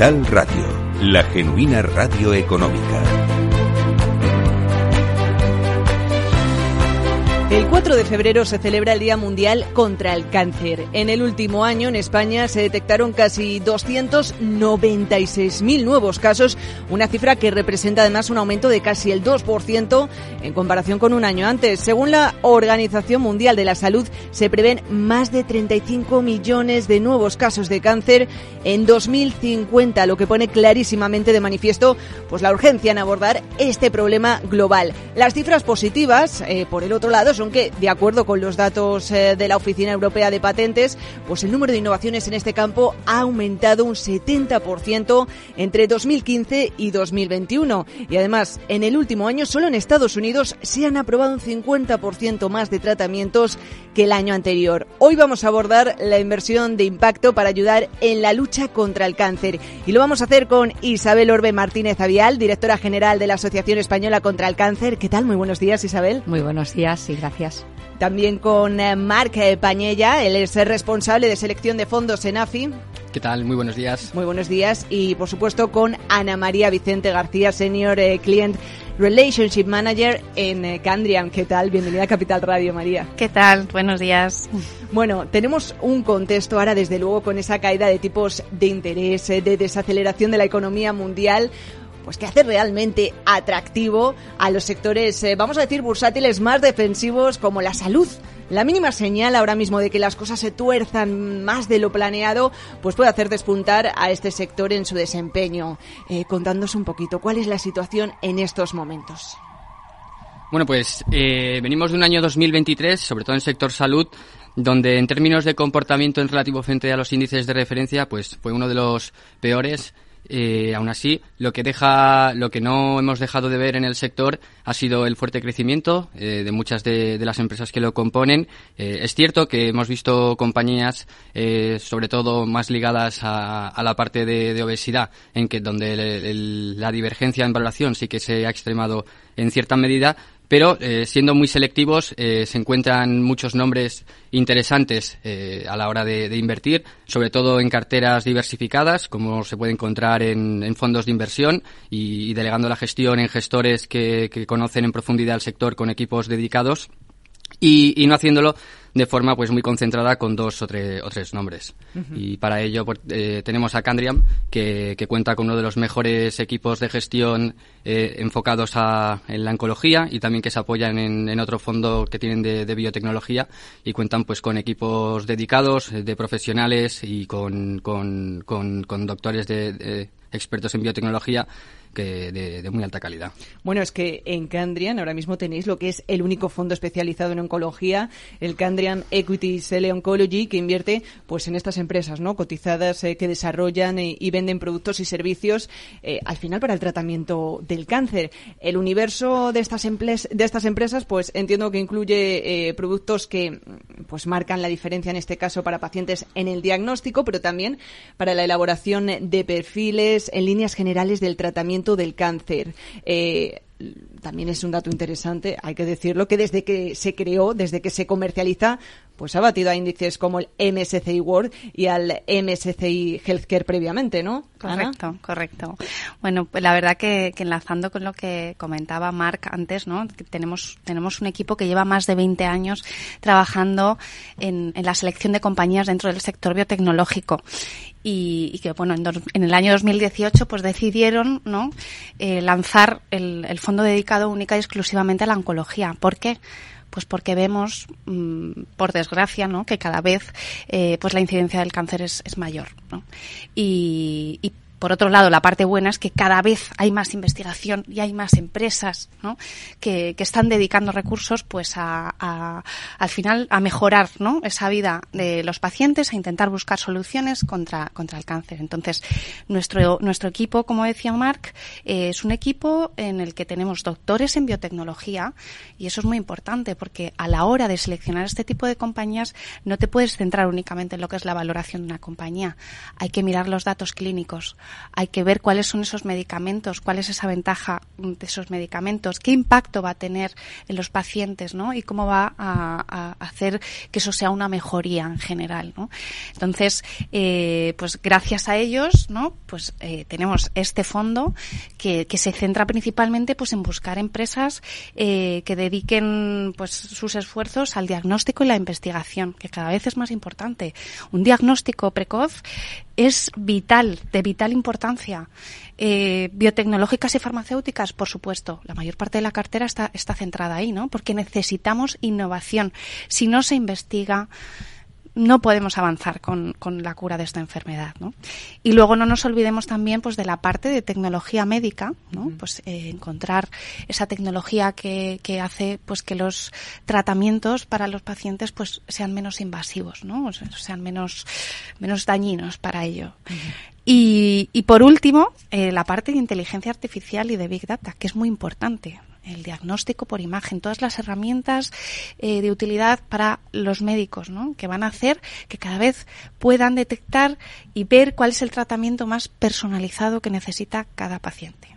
Capital Radio, la genuina radio económica. El 4 de febrero se celebra el Día Mundial contra el Cáncer. En el último año en España se detectaron casi 296.000 nuevos casos, una cifra que representa además un aumento de casi el 2% en comparación con un año antes. Según la Organización Mundial de la Salud, se prevén más de 35 millones de nuevos casos de cáncer en 2050, lo que pone clarísimamente de manifiesto pues la urgencia en abordar este problema global. Las cifras positivas, eh, por el otro lado, son que, de acuerdo con los datos eh, de la Oficina Europea de Patentes, pues el número de innovaciones en este campo ha aumentado un 70% entre 2015 y 2021. Y además, en el último año, solo en Estados Unidos se han aprobado un 50% más de tratamientos que el año anterior. Hoy vamos a abordar la inversión de impacto para ayudar en la lucha contra el cáncer. Y lo vamos a hacer con Isabel Orbe Martínez Avial, directora general de la Asociación Española contra el Cáncer. ¿Qué tal? Muy buenos días, Isabel. Muy buenos días y gracias Gracias. También con eh, Marc eh, Pañella, él es el responsable de selección de fondos en AFI. ¿Qué tal? Muy buenos días. Muy buenos días. Y por supuesto con Ana María Vicente García, Senior eh, Client Relationship Manager en Candriam. ¿Qué tal? Bienvenida a Capital Radio, María. ¿Qué tal? Buenos días. Bueno, tenemos un contexto ahora, desde luego, con esa caída de tipos de interés, de desaceleración de la economía mundial pues que hace realmente atractivo a los sectores, eh, vamos a decir, bursátiles más defensivos como la salud. La mínima señal ahora mismo de que las cosas se tuerzan más de lo planeado, pues puede hacer despuntar a este sector en su desempeño. Eh, contándonos un poquito, ¿cuál es la situación en estos momentos? Bueno, pues eh, venimos de un año 2023, sobre todo en el sector salud, donde en términos de comportamiento en relativo frente a los índices de referencia, pues fue uno de los peores eh, aún así, lo que deja, lo que no hemos dejado de ver en el sector ha sido el fuerte crecimiento eh, de muchas de, las empresas que lo componen. Eh, es cierto que hemos visto compañías, eh, sobre todo más ligadas a, la parte de, obesidad, en que donde la divergencia en valoración sí que se ha extremado en cierta medida, pero eh, siendo muy selectivos eh, se encuentran muchos nombres interesantes eh, a la hora de, invertir, sobre todo en carteras diversificadas, como se puede encontrar en, fondos de inversión y, delegando la gestión en gestores que conocen en profundidad el sector con equipos dedicados. Y, no haciéndolo de forma pues muy concentrada con dos o, tres, o tres nombres. Y para ello pues, eh, tenemos a Candriam, que, que, cuenta con uno de los mejores equipos de gestión eh, enfocados a, en la oncología y también que se apoyan en, en otro fondo que tienen de, de, biotecnología y cuentan pues con equipos dedicados de profesionales y con, con, con, con doctores de expertos en biotecnología que de, muy alta calidad. Bueno, es que en Candrian ahora mismo tenéis lo que es el único fondo especializado en oncología, el Candrian Equity Cell Oncology, que invierte pues en estas empresas no cotizadas eh, que desarrollan eh, y venden productos y servicios eh, al final para el tratamiento del cáncer. El universo de estas, de estas empresas, pues entiendo que incluye productos que pues marcan la diferencia en este caso para pacientes en el diagnóstico, pero también para la elaboración de perfiles en líneas generales del tratamiento del cáncer. Eh, también es un dato interesante, hay que decirlo, que desde que se creó, desde que se comercializa, pues ha batido a índices como el MSCI World y al MSCI Healthcare previamente, ¿no? Correcto, correcto. Bueno, pues la verdad que, enlazando con lo que comentaba Mark antes, ¿no? tenemos, tenemos un equipo que lleva más de 20 años trabajando en, la selección de compañías dentro del sector biotecnológico y, que bueno en, el año 2018 pues decidieron no eh, lanzar el, el, fondo dedicado única y exclusivamente a la oncología ¿por qué? Pues porque vemos, mm, por desgracia, ¿no? que cada vez eh, pues la incidencia del cáncer es, mayor. ¿no? Y por otro lado, la parte buena es que cada vez hay más investigación y hay más empresas ¿no? que, que, están dedicando recursos pues a, a, al final a mejorar ¿no? esa vida de los pacientes, a intentar buscar soluciones contra, contra el cáncer. Entonces, nuestro, nuestro equipo, como decía Marc, eh, es un equipo en el que tenemos doctores en biotecnología y eso es muy importante porque a la hora de seleccionar este tipo de compañías no te puedes centrar únicamente en lo que es la valoración de una compañía. Hay que mirar los datos clínicos, hay que ver cuáles son esos medicamentos, cuál es esa ventaja de esos medicamentos, qué impacto va a tener en los pacientes, ¿no? Y cómo va a, hacer que eso sea una mejoría en general, ¿no? Entonces, eh, pues gracias a ellos, ¿no? Pues eh, tenemos este fondo que, que, se centra principalmente, pues en buscar empresas eh, que dediquen, pues sus esfuerzos al diagnóstico y la investigación, que cada vez es más importante. Un diagnóstico precoz es vital, de vital importancia. Eh, biotecnológicas y farmacéuticas, por supuesto. La mayor parte de la cartera está, está centrada ahí, ¿no? Porque necesitamos innovación. Si no se investiga, no podemos avanzar con, con, la cura de esta enfermedad, ¿no? Y luego no nos olvidemos también, pues, de la parte de tecnología médica, ¿no? Uh -huh. Pues eh, encontrar esa tecnología que, que, hace, pues, que los tratamientos para los pacientes, pues, sean menos invasivos, ¿no? O sea, sean menos, menos dañinos para ello. Uh -huh. y, y, por último, eh, la parte de inteligencia artificial y de Big Data, que es muy importante el diagnóstico por imagen, todas las herramientas eh, de utilidad para los médicos, ¿no? que van a hacer que cada vez puedan detectar y ver cuál es el tratamiento más personalizado que necesita cada paciente.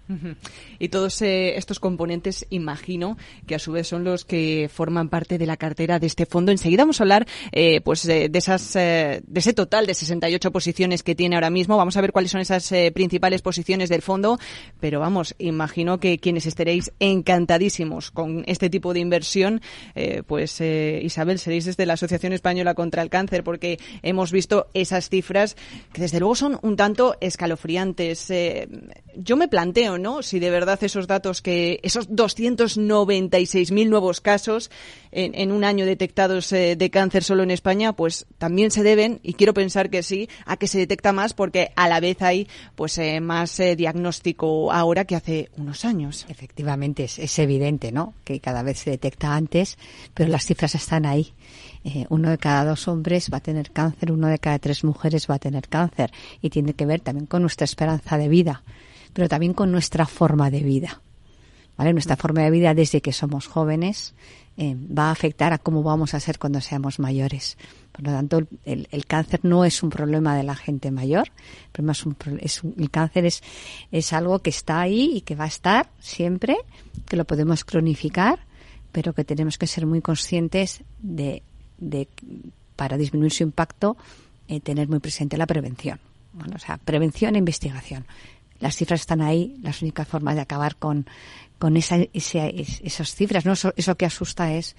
Y todos eh, estos componentes, imagino, que a su vez son los que forman parte de la cartera de este fondo. Enseguida vamos a hablar, eh, pues, de, de esas, eh, de ese total de 68 posiciones que tiene ahora mismo. Vamos a ver cuáles son esas eh, principales posiciones del fondo. Pero vamos, imagino que quienes estaréis encantadísimos con este tipo de inversión, eh, pues, eh, Isabel, seréis desde la Asociación Española contra el Cáncer, porque hemos visto esas cifras que desde luego son un tanto escalofriantes. yo me planteo, ¿no? Si de verdad esos datos que, esos 296.000 nuevos casos en, en, un año detectados eh, de cáncer solo en España, pues también se deben, y quiero pensar que sí, a que se detecta más porque a la vez hay pues eh, más eh, diagnóstico ahora que hace unos años. Efectivamente, es, es evidente, ¿no? Que cada vez se detecta antes, pero las cifras están ahí. Uno de cada dos hombres va a tener cáncer, uno de cada tres mujeres va a tener cáncer y tiene que ver también con nuestra esperanza de vida pero también con nuestra forma de vida. ¿Vale? Nuestra forma de vida desde que somos jóvenes eh, va a afectar a cómo vamos a ser cuando seamos mayores. Por lo tanto, el, cáncer no es un problema de la gente mayor, el, es es el cáncer es, es algo que está ahí y que va a estar siempre, que lo podemos cronificar, pero que tenemos que ser muy conscientes de, de para disminuir su impacto, eh, tener muy presente la prevención. Bueno, o sea, prevención e investigación las cifras están ahí, las únicas formas de acabar con, con esa, esa, esas cifras, ¿no? Eso, eso que asusta es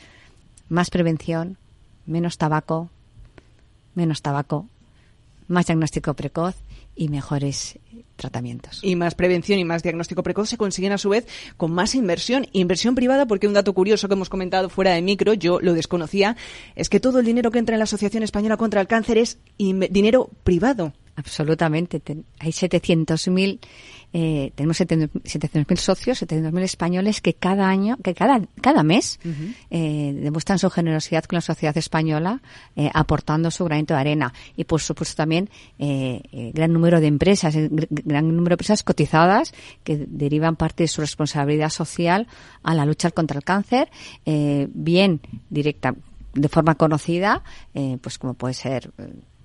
más prevención, menos tabaco, menos tabaco, más diagnóstico precoz y mejores tratamientos. Y más prevención y más diagnóstico precoz se consiguen a su vez con más inversión, inversión privada, porque un dato curioso que hemos comentado fuera de micro, yo lo desconocía, es que todo el dinero que entra en la Asociación Española contra el Cáncer es dinero privado. Absolutamente. Hay 700.000, eh, tenemos 700.000 socios, 700.000 españoles que cada año, que cada, cada mes, uh -huh. eh, demuestran su generosidad con la sociedad española, eh, aportando su granito de arena. Y por supuesto también, eh, gran número de empresas, gran número de empresas cotizadas que derivan parte de su responsabilidad social a la lucha contra el cáncer, eh, bien directa, de forma conocida, eh, pues como puede ser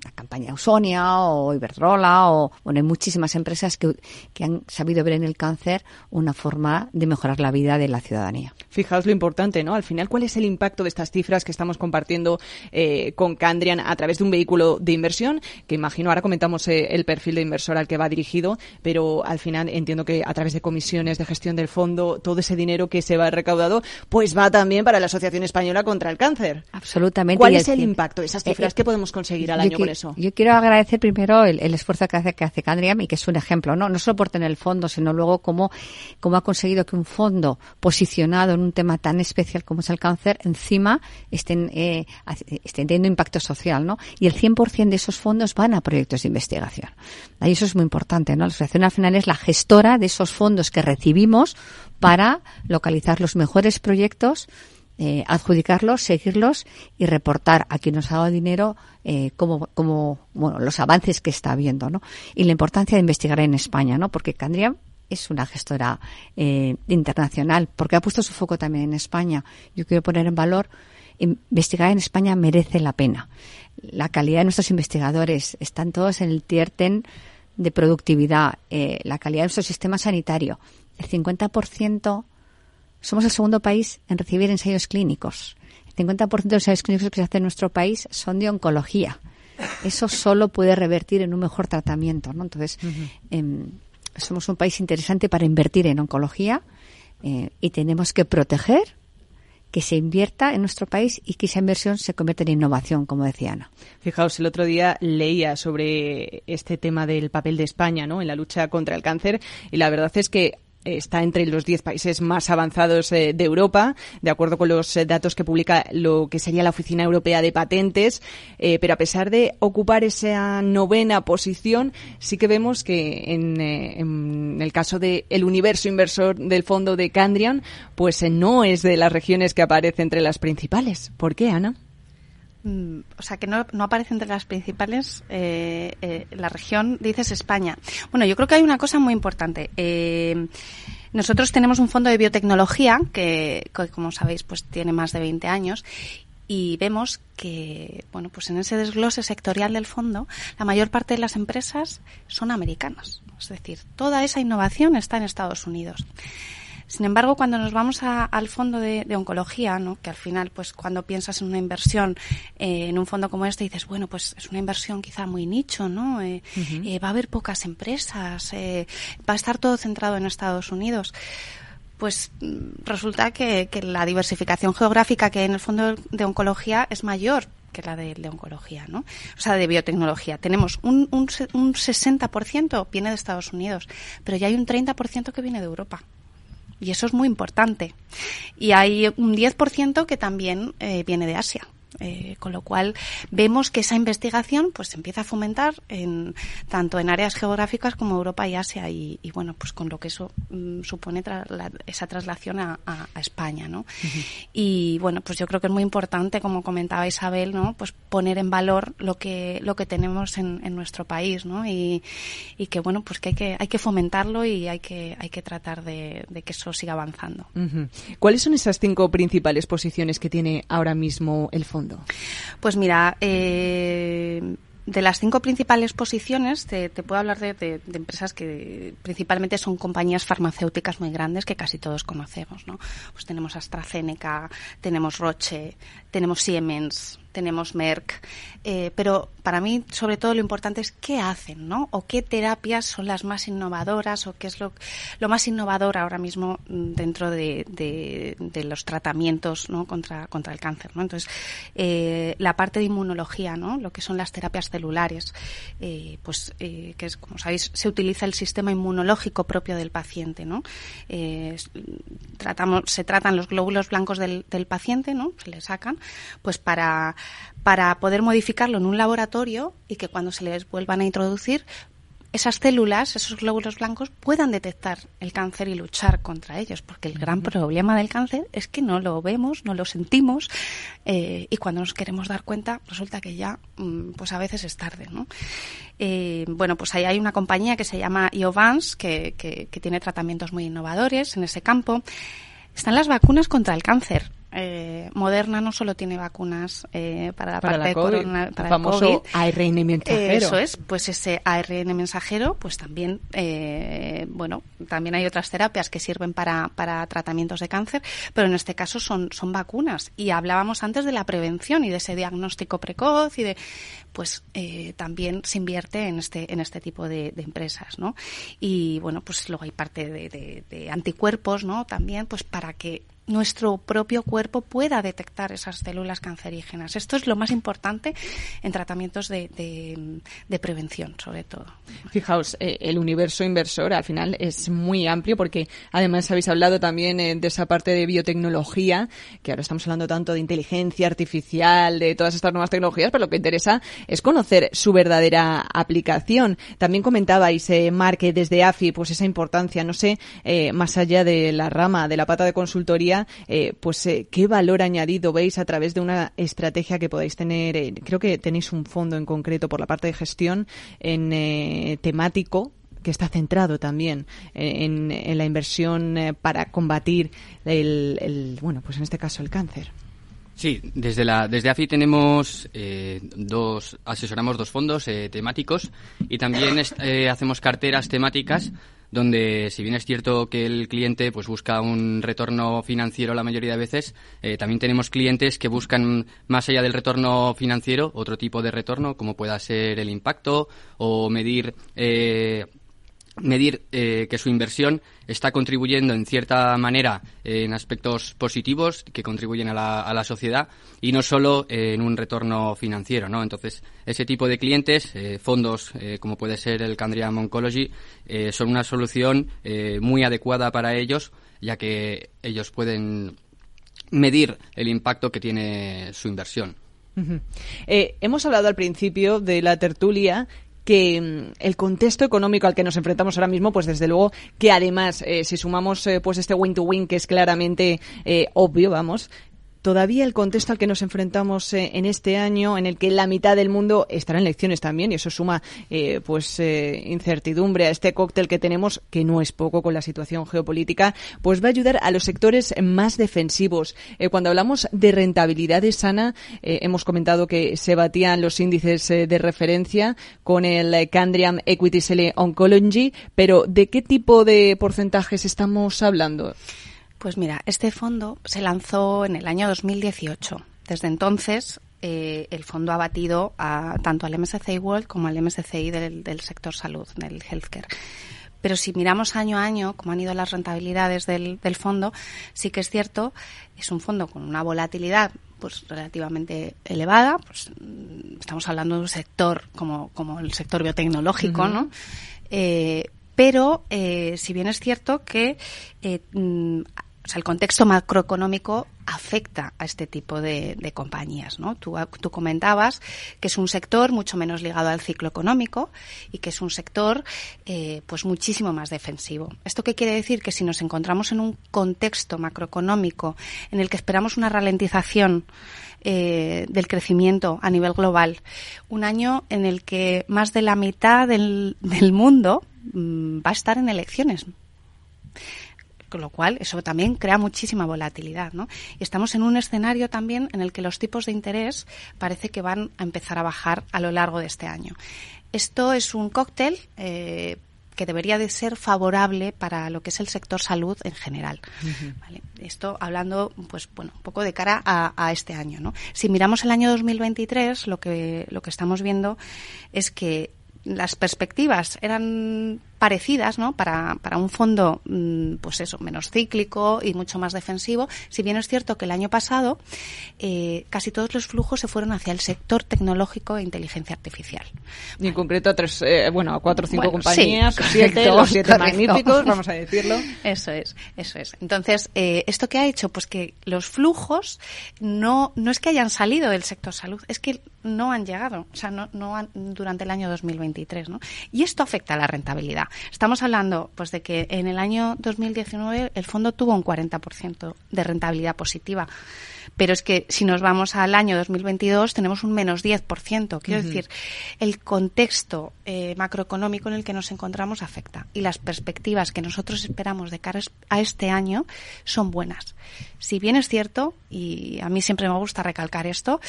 la campaña Ausonia o Iberdrola o bueno, hay muchísimas empresas que, que, han sabido ver en el cáncer una forma de mejorar la vida de la ciudadanía. Fijaos lo importante, ¿no? Al final, ¿cuál es el impacto de estas cifras que estamos compartiendo eh, con Candrian a través de un vehículo de inversión? Que imagino, ahora comentamos eh, el perfil de inversor al que va dirigido, pero al final entiendo que a través de comisiones de gestión del fondo, todo ese dinero que se va recaudado, pues va también para la Asociación Española contra el Cáncer. Absolutamente. ¿Cuál es el impacto de esas cifras eh, que podemos conseguir al año con eso? Yo quiero agradecer primero el, esfuerzo que hace, que hace Candriam y que es un ejemplo, ¿no? No solo por tener el fondo, sino luego cómo, cómo ha conseguido que un fondo posicionado en un tema tan especial como es el cáncer, encima estén, eh, estén teniendo impacto social, ¿no? Y el 100% de esos fondos van a proyectos de investigación. Ahí eso es muy importante, ¿no? La asociación al final es la gestora de esos fondos que recibimos para localizar los mejores proyectos eh, adjudicarlos, seguirlos y reportar a quien nos ha dado dinero eh, como, como bueno, los avances que está habiendo, ¿no? Y la importancia de investigar en España, ¿no? Porque Candriam es una gestora eh, internacional, porque ha puesto su foco también en España. Yo quiero poner en valor investigar en España merece la pena. La calidad de nuestros investigadores están todos en el tier de productividad, eh, la calidad de nuestro sistema sanitario. El 50% somos el segundo país en recibir ensayos clínicos. El 50% de los ensayos clínicos que se hacen en nuestro país son de oncología. Eso solo puede revertir en un mejor tratamiento, ¿no? Entonces, em, somos un país interesante para invertir en oncología eh, y tenemos que proteger que se invierta en nuestro país y que esa inversión se convierta en innovación, como decía Ana. Fijaos, el otro día leía sobre este tema del papel de España ¿no? en la lucha contra el cáncer y la verdad es que está entre los 10 países más avanzados eh, de Europa, de acuerdo con los eh, datos que publica lo que sería la Oficina Europea de Patentes. Eh, pero a pesar de ocupar esa novena posición, sí que vemos que en, el caso del el universo inversor del fondo de Candrian, pues no es de las regiones que aparece entre las principales. ¿Por qué, Ana? Mm, o sea, que no, no aparece entre las principales, eh, eh, la región, dices España. Bueno, yo creo que hay una cosa muy importante. Eh, nosotros tenemos un fondo de biotecnología que, como sabéis, pues tiene más de 20 años y vemos que, bueno, pues en ese desglose sectorial del fondo, la mayor parte de las empresas son americanas. Es decir, toda esa innovación está en Estados Unidos. Sin embargo, cuando nos vamos al fondo de, oncología, ¿no? que al final, pues cuando piensas en una inversión eh, en un fondo como este, dices, bueno, pues es una inversión quizá muy nicho, ¿no? Eh, eh, va a haber pocas empresas, va a estar todo centrado en Estados Unidos pues mm, resulta que, la diversificación geográfica que hay en el fondo de oncología es mayor que la de, oncología, ¿no? O sea, de biotecnología. Tenemos un, un, un 60% viene de Estados Unidos, pero ya hay un 30% que viene de Europa. Y eso es muy importante. Y hay un 10% que también eh, viene de Asia. Eh, con lo cual vemos que esa investigación pues se empieza a fomentar en, tanto en áreas geográficas como Europa y Asia y, bueno pues con lo que eso mm, supone esa traslación a, España ¿no? y bueno pues yo creo que es muy importante como comentaba Isabel no pues poner en valor lo que lo que tenemos en, nuestro país ¿no? y, que bueno pues que hay que hay que fomentarlo y hay que hay que tratar de, que eso siga avanzando ¿cuáles son esas cinco principales posiciones que tiene ahora mismo el fondo pues mira, eh, de las cinco principales posiciones, te, puedo hablar de, empresas que principalmente son compañías farmacéuticas muy grandes que casi todos conocemos, ¿no? Pues tenemos AstraZeneca, tenemos Roche, tenemos Siemens, tenemos Merck, eh, pero para mí sobre todo lo importante es qué hacen, ¿no? O qué terapias son las más innovadoras o qué es lo, lo más innovador ahora mismo dentro de, de, los tratamientos, ¿no? Contra, contra el cáncer, ¿no? Entonces, eh, la parte de inmunología, ¿no? Lo que son las terapias celulares, eh, pues que es, como sabéis, se utiliza el sistema inmunológico propio del paciente, ¿no? tratamos, se tratan los glóbulos blancos del, del paciente, ¿no? Se le sacan, pues para, para poder modificarlo en un laboratorio y que cuando se les vuelvan a introducir esas células, esos glóbulos blancos, puedan detectar el cáncer y luchar contra ellos, porque el gran problema del cáncer es que no lo vemos, no lo sentimos, eh, y cuando nos queremos dar cuenta, resulta que ya, mm, pues a veces es tarde, ¿no? Eh, bueno, pues ahí hay una compañía que se llama Iovance, que, que, que tiene tratamientos muy innovadores en ese campo. Están las vacunas contra el cáncer. Eh, Moderna no solo tiene vacunas eh, para la parte de para el famoso ARN mensajero. eso es, pues ese ARN mensajero, pues también, eh, bueno, también hay otras terapias que sirven para, para tratamientos de cáncer, pero en este caso son, son vacunas. Y hablábamos antes de la prevención y de ese diagnóstico precoz y de, pues eh, también se invierte en este, en este tipo de, empresas, ¿no? Y bueno, pues luego hay parte de, de anticuerpos, ¿no? También, pues para que nuestro propio cuerpo pueda detectar esas células cancerígenas. Esto es lo más importante en tratamientos de, de, prevención, sobre todo. Fijaos, eh, el universo inversor al final es muy amplio porque además habéis hablado también eh, de esa parte de biotecnología, que ahora estamos hablando tanto de inteligencia artificial, de todas estas nuevas tecnologías, pero lo que interesa es conocer su verdadera aplicación. También comentabais, eh, Marque, desde AFI, pues esa importancia, no sé, eh, más allá de la rama, de la pata de consultoría, eh, pues eh, qué valor añadido veis a través de una estrategia que podáis tener. Eh, creo que tenéis un fondo en concreto por la parte de gestión en temático que está centrado también en, la inversión para combatir el, bueno, pues en este caso el cáncer. Sí, desde la desde AFI tenemos eh, dos asesoramos dos fondos eh, temáticos y también eh, hacemos carteras temáticas donde si bien es cierto que el cliente pues busca un retorno financiero la mayoría de veces, también tenemos clientes que buscan más allá del retorno financiero otro tipo de retorno como pueda ser el impacto o medir medir eh, que su inversión está contribuyendo en cierta manera en aspectos positivos que contribuyen a la, a la sociedad y no solo en un retorno financiero, ¿no? Entonces, ese tipo de clientes, eh, fondos eh, como puede ser el Candriam Oncology, son una solución muy adecuada para ellos, ya que ellos pueden medir el impacto que tiene su inversión. hemos hablado al principio de la tertulia que mm, el contexto económico al que nos enfrentamos ahora mismo, pues desde luego que además, eh, si sumamos eh, pues este win-to-win que es claramente eh, obvio, vamos, todavía el contexto al que nos enfrentamos eh, en este año, en el que la mitad del mundo estará en elecciones también, y eso suma eh, pues eh, incertidumbre a este cóctel que tenemos, que no es poco con la situación geopolítica, pues va a ayudar a los sectores más defensivos. cuando hablamos de rentabilidad sana, hemos comentado que se batían los índices de referencia con el Candriam Equity Sele Oncology, pero ¿de qué tipo de porcentajes estamos hablando? Pues mira, este fondo se lanzó en el año 2018. Desde entonces, eh, el fondo ha batido a, tanto al MSCI World como al MSCI del, sector salud, del healthcare. Pero si miramos año a año cómo han ido las rentabilidades del, fondo, sí que es cierto, es un fondo con una volatilidad pues relativamente elevada. Pues, mm, estamos hablando de un sector como, como el sector biotecnológico, ¿no? Eh, pero eh, si bien es cierto que eh, mm, sea, el contexto macroeconómico afecta a este tipo de, compañías. ¿no? Tú, comentabas que es un sector mucho menos ligado al ciclo económico y que es un sector eh, pues muchísimo más defensivo. ¿Esto qué quiere decir? Que si nos encontramos en un contexto macroeconómico en el que esperamos una ralentización eh, del crecimiento a nivel global, un año en el que más de la mitad del, del mundo mm, va a estar en elecciones con lo cual eso también crea muchísima volatilidad, ¿no? Y estamos en un escenario también en el que los tipos de interés parece que van a empezar a bajar a lo largo de este año. Esto es un cóctel eh, que debería de ser favorable para lo que es el sector salud en general. Esto hablando, pues bueno, un poco de cara a, a, este año, ¿no? Si miramos el año 2023, lo que lo que estamos viendo es que las perspectivas eran parecidas, ¿no? Para, para un fondo, mm, pues eso, menos cíclico y mucho más defensivo. Si bien es cierto que el año pasado eh, casi todos los flujos se fueron hacia el sector tecnológico e inteligencia artificial. Y en concreto a tres, eh, bueno, a cuatro o cinco compañías, siete, los siete magníficos, vamos a decirlo. Eso es, eso es. Entonces, eh, ¿esto qué ha hecho? Pues que los flujos no, no es que hayan salido del sector salud, es que no han llegado, o sea, no, no han, durante el año 2023, ¿no? Y esto afecta a la rentabilidad. Estamos hablando pues de que en el año 2019 el fondo tuvo un 40% de rentabilidad positiva. Pero es que si nos vamos al año 2022 tenemos un menos 10%. Quiero decir, el contexto eh, macroeconómico en el que nos encontramos afecta y las perspectivas que nosotros esperamos de cara a este año son buenas. Si bien es cierto, y a mí siempre me gusta recalcar esto,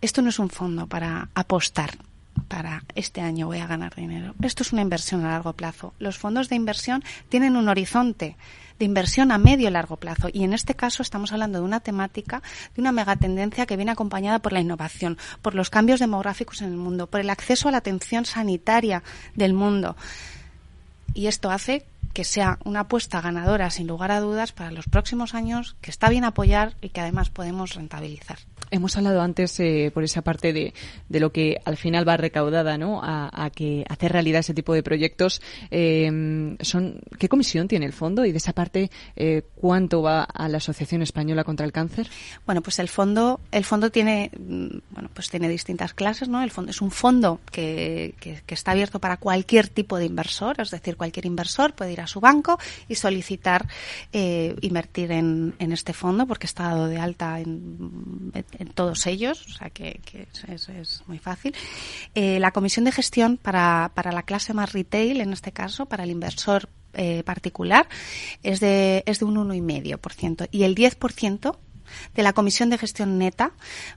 esto no es un fondo para apostar para este año voy a ganar dinero. Esto es una inversión a largo plazo. Los fondos de inversión tienen un horizonte de inversión a medio y largo plazo. Y en este caso estamos hablando de una temática, de una megatendencia que viene acompañada por la innovación, por los cambios demográficos en el mundo, por el acceso a la atención sanitaria del mundo. Y esto hace que sea una apuesta ganadora sin lugar a dudas para los próximos años, que está bien apoyar y que además podemos rentabilizar. Hemos hablado antes eh, por esa parte de, de, lo que al final va recaudada, ¿no? A, que hacer realidad ese tipo de proyectos. Eh, son ¿qué comisión tiene el fondo y de esa parte eh, cuánto va a la Asociación Española contra el Cáncer? Bueno, pues el fondo el fondo tiene mm, bueno pues tiene distintas clases, ¿no? El fondo es un fondo que, que, que está abierto para cualquier tipo de inversor, es decir, cualquier inversor puede ir a su banco y solicitar invertir en, en este fondo porque está dado de alta en, en todos ellos, o sea que, que es, es, muy fácil. Eh, la comisión de gestión para, para la clase más retail, en este caso, para el inversor eh, particular, es de, es de un 1,5%. Y el 10% de la comisión de gestión neta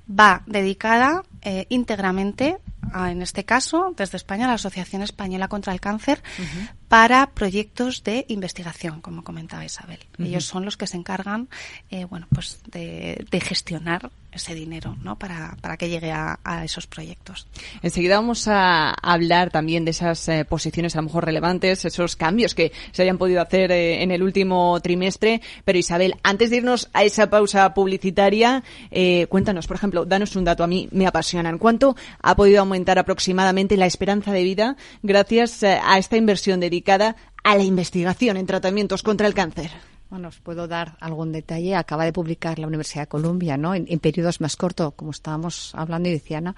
va dedicada eh, íntegramente, a, en este caso, desde España, a la Asociación Española contra el Cáncer, uh -huh. para proyectos de investigación, como comentaba Isabel. Uh -huh. Ellos son los que se encargan, eh, bueno, pues de, de, gestionar ese dinero, ¿no? Para, para que llegue a, a, esos proyectos. Enseguida vamos a hablar también de esas eh, posiciones a lo mejor relevantes, esos cambios que se hayan podido hacer eh, en el último trimestre. Pero Isabel, antes de irnos a esa pausa publicitaria, eh, cuéntanos, por ejemplo, danos un dato a mí me apasionan. ¿Cuánto ha podido aumentar aproximadamente la esperanza de vida gracias eh, a esta inversión dedicada a la investigación en tratamientos contra el cáncer? Bueno, os puedo dar algún detalle. Acaba de publicar la Universidad de Columbia, ¿no? En, en periodos más cortos, como estábamos hablando y decía, ¿no?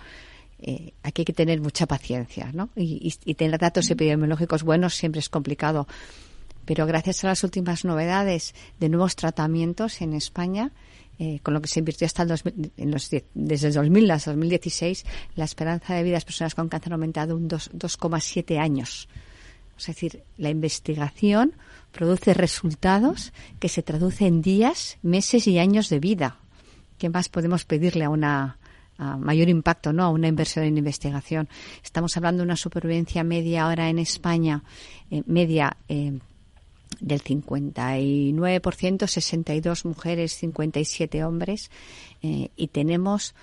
Eh, aquí hay que tener mucha paciencia, ¿no? Y, y, y, tener datos epidemiológicos buenos siempre es complicado. Pero gracias a las últimas novedades de nuevos tratamientos en España, eh, con lo que se invirtió hasta el 2000, en los, desde el 2000 hasta 2016, la esperanza de vida de las personas con cáncer ha aumentado un 2,7 años. Es decir, la investigación produce resultados que se traducen en días, meses y años de vida. ¿Qué más podemos pedirle a una mayor impacto, no, a una inversión en investigación? Estamos hablando de una supervivencia media ahora en España, eh, media eh, del 59%, 62 mujeres, 57 hombres, eh, y tenemos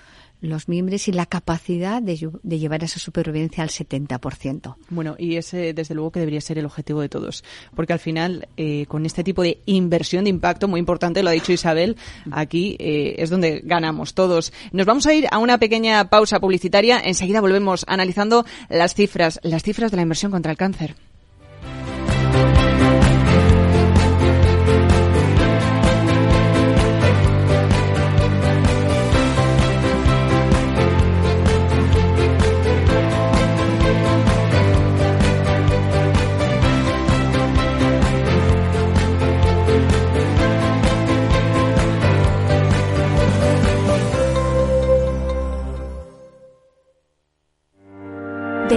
los miembros y la capacidad de, de, llevar esa supervivencia al 70%. Bueno, y ese desde luego que debería ser el objetivo de todos, porque al final eh, con este tipo de inversión de impacto muy importante, lo ha dicho Isabel, aquí eh, es donde ganamos todos. Nos vamos a ir a una pequeña pausa publicitaria, enseguida volvemos analizando las cifras, las cifras de la inversión contra el cáncer.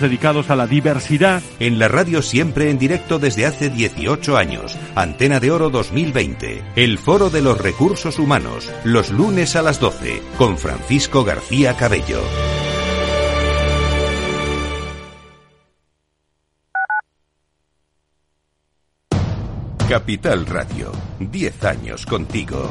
dedicados a la diversidad. En la radio siempre en directo desde hace 18 años. Antena de Oro 2020. El Foro de los Recursos Humanos. Los lunes a las 12. Con Francisco García Cabello. Capital Radio. 10 años contigo.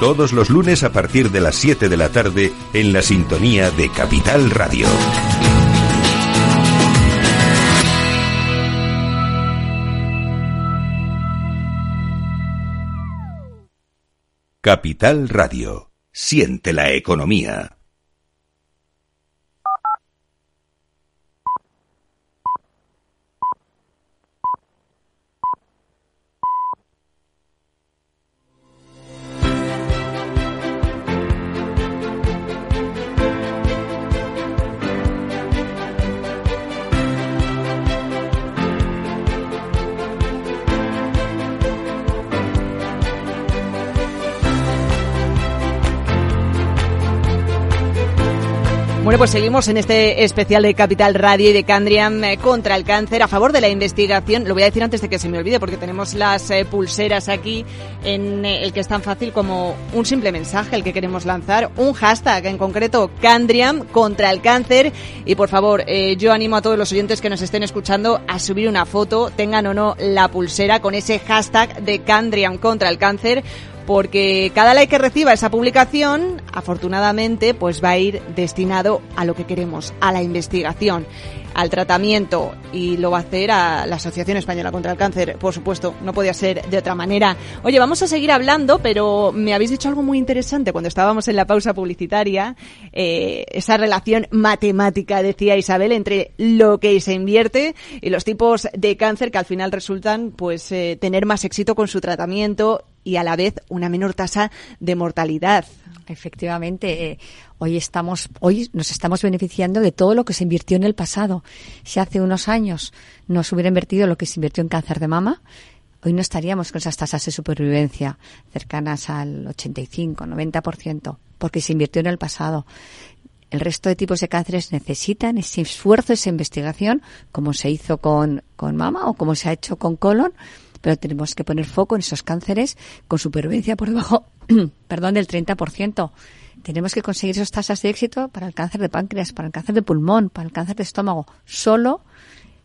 Todos los lunes a partir de las 7 de la tarde en la sintonía de Capital Radio. Capital Radio. Siente la economía. Bueno, pues seguimos en este especial de Capital Radio y de Candriam eh, contra el cáncer, a favor de la investigación. Lo voy a decir antes de que se me olvide, porque tenemos las eh, pulseras aquí en eh, el que es tan fácil como un simple mensaje, el que queremos lanzar, un hashtag en concreto, Candriam contra el cáncer. Y por favor, yo animo a todos los oyentes que nos estén escuchando a subir una foto, tengan o no la pulsera con ese hashtag de Candriam contra el cáncer porque cada like que reciba esa publicación, afortunadamente, pues va a ir destinado a lo que queremos, a la investigación, al tratamiento y lo va a hacer a la Asociación Española contra el Cáncer, por supuesto, no podía ser de otra manera. Oye, vamos a seguir hablando, pero me habéis dicho algo muy interesante cuando estábamos en la pausa publicitaria, eh, esa relación matemática, decía Isabel, entre lo que se invierte y los tipos de cáncer que al final resultan pues eh, tener más éxito con su tratamiento y a la vez una menor tasa de mortalidad. Efectivamente, eh, hoy estamos, hoy nos estamos beneficiando de todo lo que se invirtió en el pasado. Si hace unos años nos hubiera invertido lo que se invirtió en cáncer de mama, hoy no estaríamos con esas tasas de supervivencia cercanas al 85, 90%, porque se invirtió en el pasado. El resto de tipos de cánceres necesitan ese esfuerzo, esa investigación, como se hizo con, con mama o como se ha hecho con colon, pero tenemos que poner foco en esos cánceres con supervivencia por debajo, perdón, del 30%. Tenemos que conseguir esas tasas de éxito para el cáncer de páncreas, para el cáncer de pulmón, para el cáncer de estómago. Solo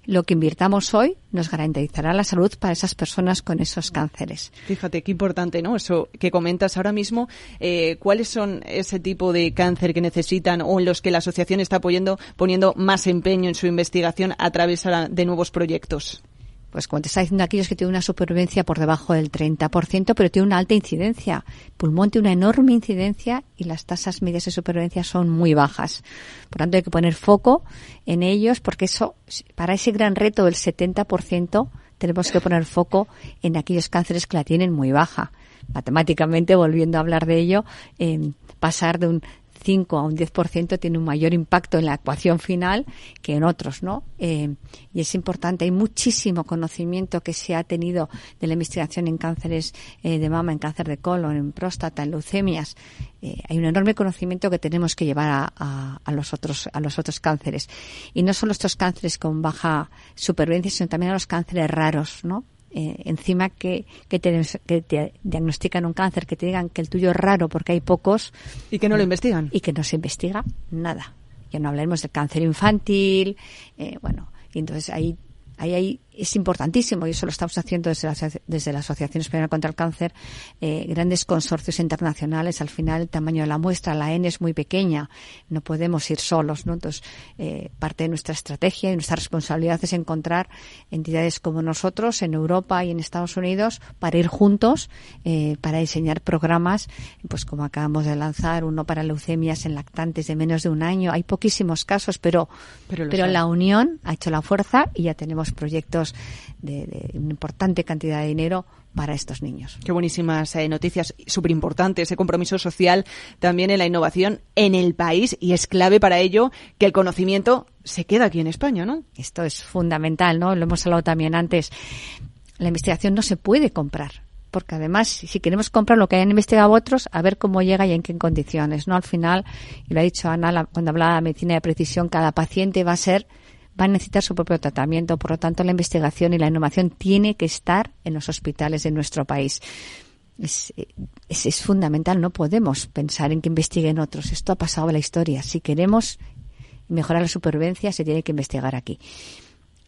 lo que invirtamos hoy nos garantizará la salud para esas personas con esos cánceres. Fíjate qué importante, ¿no? Eso que comentas ahora mismo. Eh, ¿Cuáles son ese tipo de cáncer que necesitan o en los que la asociación está apoyando, poniendo más empeño en su investigación a través de nuevos proyectos? Pues como te está diciendo aquellos que tienen una supervivencia por debajo del 30%, pero tiene una alta incidencia. Pulmón tiene una enorme incidencia y las tasas medias de supervivencia son muy bajas. Por tanto, hay que poner foco en ellos porque eso, para ese gran reto del 70%, tenemos que poner foco en aquellos cánceres que la tienen muy baja. Matemáticamente, volviendo a hablar de ello, pasar de un 5 a un 10% tiene un mayor impacto en la ecuación final que en otros, ¿no? Eh, y es importante, hay muchísimo conocimiento que se ha tenido de la investigación en cánceres eh, de mama, en cáncer de colon, en próstata, en leucemias. Eh, hay un enorme conocimiento que tenemos que llevar a, a, los otros a los otros cánceres y no solo estos cánceres con baja supervivencia sino también a los cánceres raros no eh, encima que, que, te, que, te, diagnostican un cáncer, que te digan que el tuyo es raro porque hay pocos. Y que no lo investigan. Y que no se investiga nada. Ya no hablaremos del cáncer infantil, eh, bueno, y entonces ahí ahí, es importantísimo, y eso lo estamos haciendo desde la, desde la Asociación Española contra el Cáncer, eh, grandes consorcios internacionales. Al final, el tamaño de la muestra, la N es muy pequeña, no podemos ir solos, ¿no? Entonces, eh, parte de nuestra estrategia y nuestra responsabilidad es encontrar entidades como nosotros en Europa y en Estados Unidos para ir juntos, eh, para diseñar programas, pues como acabamos de lanzar, uno para leucemias en lactantes de menos de un año. Hay poquísimos casos, pero, pero, pero la unión ha hecho la fuerza y ya tenemos proyectos de, una importante cantidad de dinero para estos niños. Qué buenísimas eh, noticias, súper importante ese compromiso social también en la innovación en el país y es clave para ello que el conocimiento se quede aquí en España, ¿no? Esto es fundamental, ¿no? Lo hemos hablado también antes. La investigación no se puede comprar porque además si queremos comprar lo que hayan investigado otros, a ver cómo llega y en qué condiciones, ¿no? Al final, y lo ha dicho Ana cuando hablaba de medicina de precisión, cada paciente va a ser va a necesitar su propio tratamiento. Por lo tanto, la investigación y la innovación tiene que estar en los hospitales de nuestro país. es, es, es, fundamental. No podemos pensar en que investiguen otros. Esto ha pasado en la historia. Si queremos mejorar la supervivencia, se tiene que investigar aquí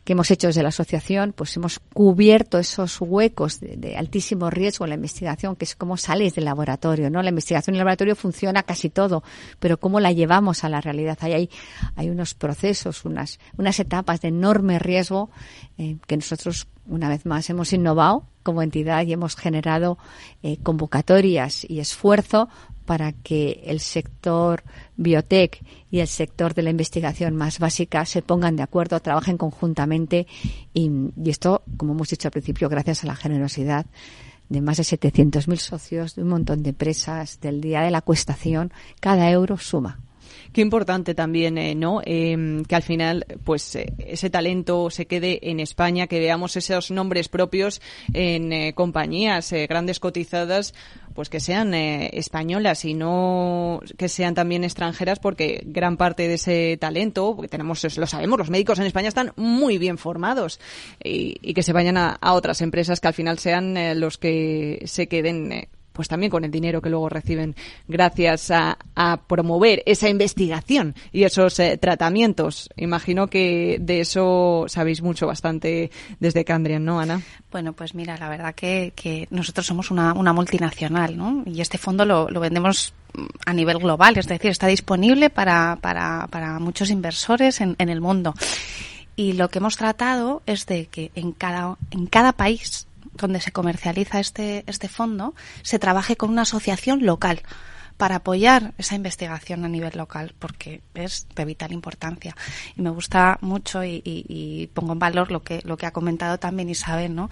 que hemos hecho desde la asociación, pues hemos cubierto esos huecos de, altísimo riesgo en la investigación, que es cómo sales del laboratorio, ¿no? La investigación en el laboratorio funciona casi todo, pero cómo la llevamos a la realidad. Ahí hay, hay unos procesos, unas, unas etapas de enorme riesgo eh, que nosotros, una vez más, hemos innovado como entidad y hemos generado eh, convocatorias y esfuerzo para que el sector biotech y el sector de la investigación más básica se pongan de acuerdo, trabajen conjuntamente y, esto, como hemos dicho al principio, gracias a la generosidad de más de 700.000 socios, de un montón de empresas, del día de la cuestación, cada euro suma. Qué importante también, eh, ¿no? Em, que al final, pues, eh, ese talento se quede en España, que veamos esos nombres propios en eh, compañías grandes cotizadas, pues que sean españolas y no que sean también extranjeras, porque gran parte de ese talento, porque tenemos, lo sabemos, los médicos en España están muy bien formados y, que se vayan a, a, otras empresas que al final sean los que se queden pues también con el dinero que luego reciben gracias a, promover esa investigación y esos eh, tratamientos. Imagino que de eso sabéis mucho bastante desde Candrian, ¿no, Ana? Bueno, pues mira, la verdad que, nosotros somos una, multinacional, ¿no? Y este fondo lo, vendemos a nivel global, es decir, está disponible para, para, para muchos inversores en, en el mundo. Y lo que hemos tratado es de que en cada, en cada país donde se comercializa este, este fondo, se trabaje con una asociación local para apoyar esa investigación a nivel local, porque es de vital importancia. Y me gusta mucho y, pongo en valor lo que, lo que ha comentado también Isabel, ¿no?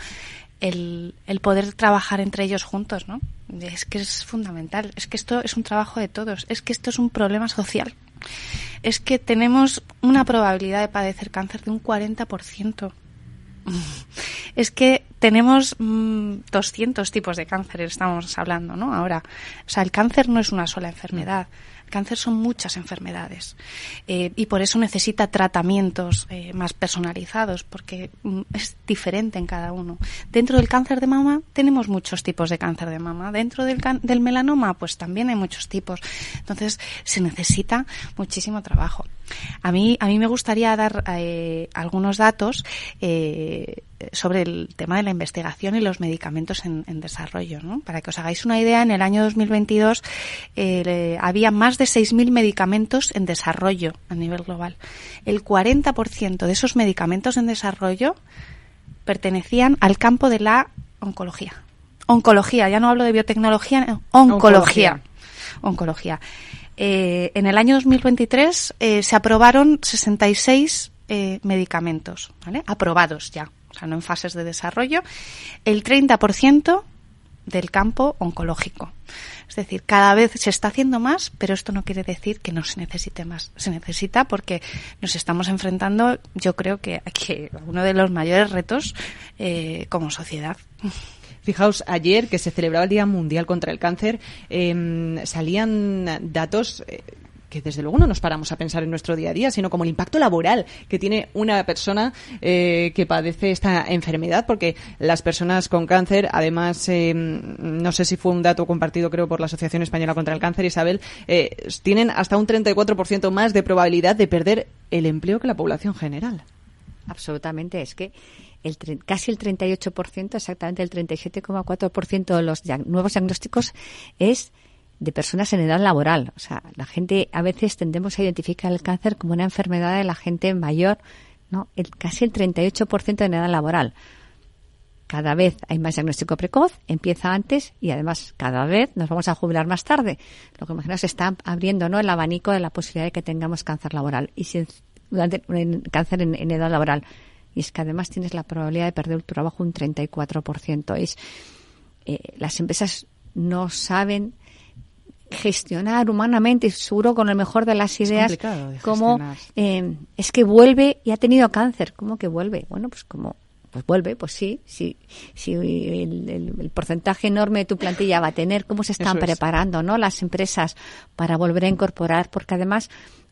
El, el, poder trabajar entre ellos juntos, ¿no? Es que es fundamental. Es que esto es un trabajo de todos. Es que esto es un problema social. Es que tenemos una probabilidad de padecer cáncer de un 40% es que tenemos 200 mm, tipos de cáncer, estamos hablando, ¿no? Ahora, o sea, el cáncer no es una sola enfermedad cáncer son muchas enfermedades eh, y por eso necesita tratamientos eh, más personalizados porque mm, es diferente en cada uno. Dentro del cáncer de mama tenemos muchos tipos de cáncer de mama. Dentro del, del melanoma pues también hay muchos tipos. Entonces se necesita muchísimo trabajo. A mí, a mí me gustaría dar eh, algunos datos sobre el tema de la investigación y los medicamentos en, desarrollo. ¿no? Para que os hagáis una idea, en el año 2022 eh, había más de 6.000 medicamentos en desarrollo a nivel global. El 40% de esos medicamentos en desarrollo pertenecían al campo de la oncología. Oncología, ya no hablo de biotecnología, oncología. Oncología. Eh, en el año 2023 eh, se aprobaron 66 medicamentos, ¿vale? Aprobados ya sea, no en fases de desarrollo, el 30% del campo oncológico. Es decir, cada vez se está haciendo más, pero esto no quiere decir que no se necesite más. Se necesita porque nos estamos enfrentando, yo creo que, a uno de los mayores retos eh, como sociedad. Fijaos, ayer que se celebraba el Día Mundial contra el Cáncer, em, salían datos eh, que desde luego no nos paramos a pensar en nuestro día a día, sino como el impacto laboral que tiene una persona eh, que padece esta enfermedad, porque las personas con cáncer, además, eh, no sé si fue un dato compartido creo por la Asociación Española contra el Cáncer, Isabel, eh, tienen hasta un 34% más de probabilidad de perder el empleo que la población general. Absolutamente, es que el, casi el 38%, exactamente el 37,4% de los nuevos diagnósticos es de personas en edad laboral. O sea, la gente a veces tendemos a identificar el cáncer como una enfermedad de la gente mayor, ¿no? El, casi el 38% en edad laboral. Cada vez hay más diagnóstico precoz, empieza antes y además cada vez nos vamos a jubilar más tarde. Lo que imagino se está abriendo, ¿no? El abanico de la posibilidad de que tengamos cáncer laboral y si, durante, cáncer en, edad laboral. Y es que además tienes la probabilidad de perder tu trabajo un 34%. Es, eh, las empresas no saben gestionar humanamente y seguro con el mejor de las ideas como eh, es que vuelve y ha tenido cáncer. Cómo que vuelve bueno pues como pues vuelve pues sí sí sí el, porcentaje enorme de tu plantilla va a tener cómo se están preparando no las empresas para volver a incorporar porque además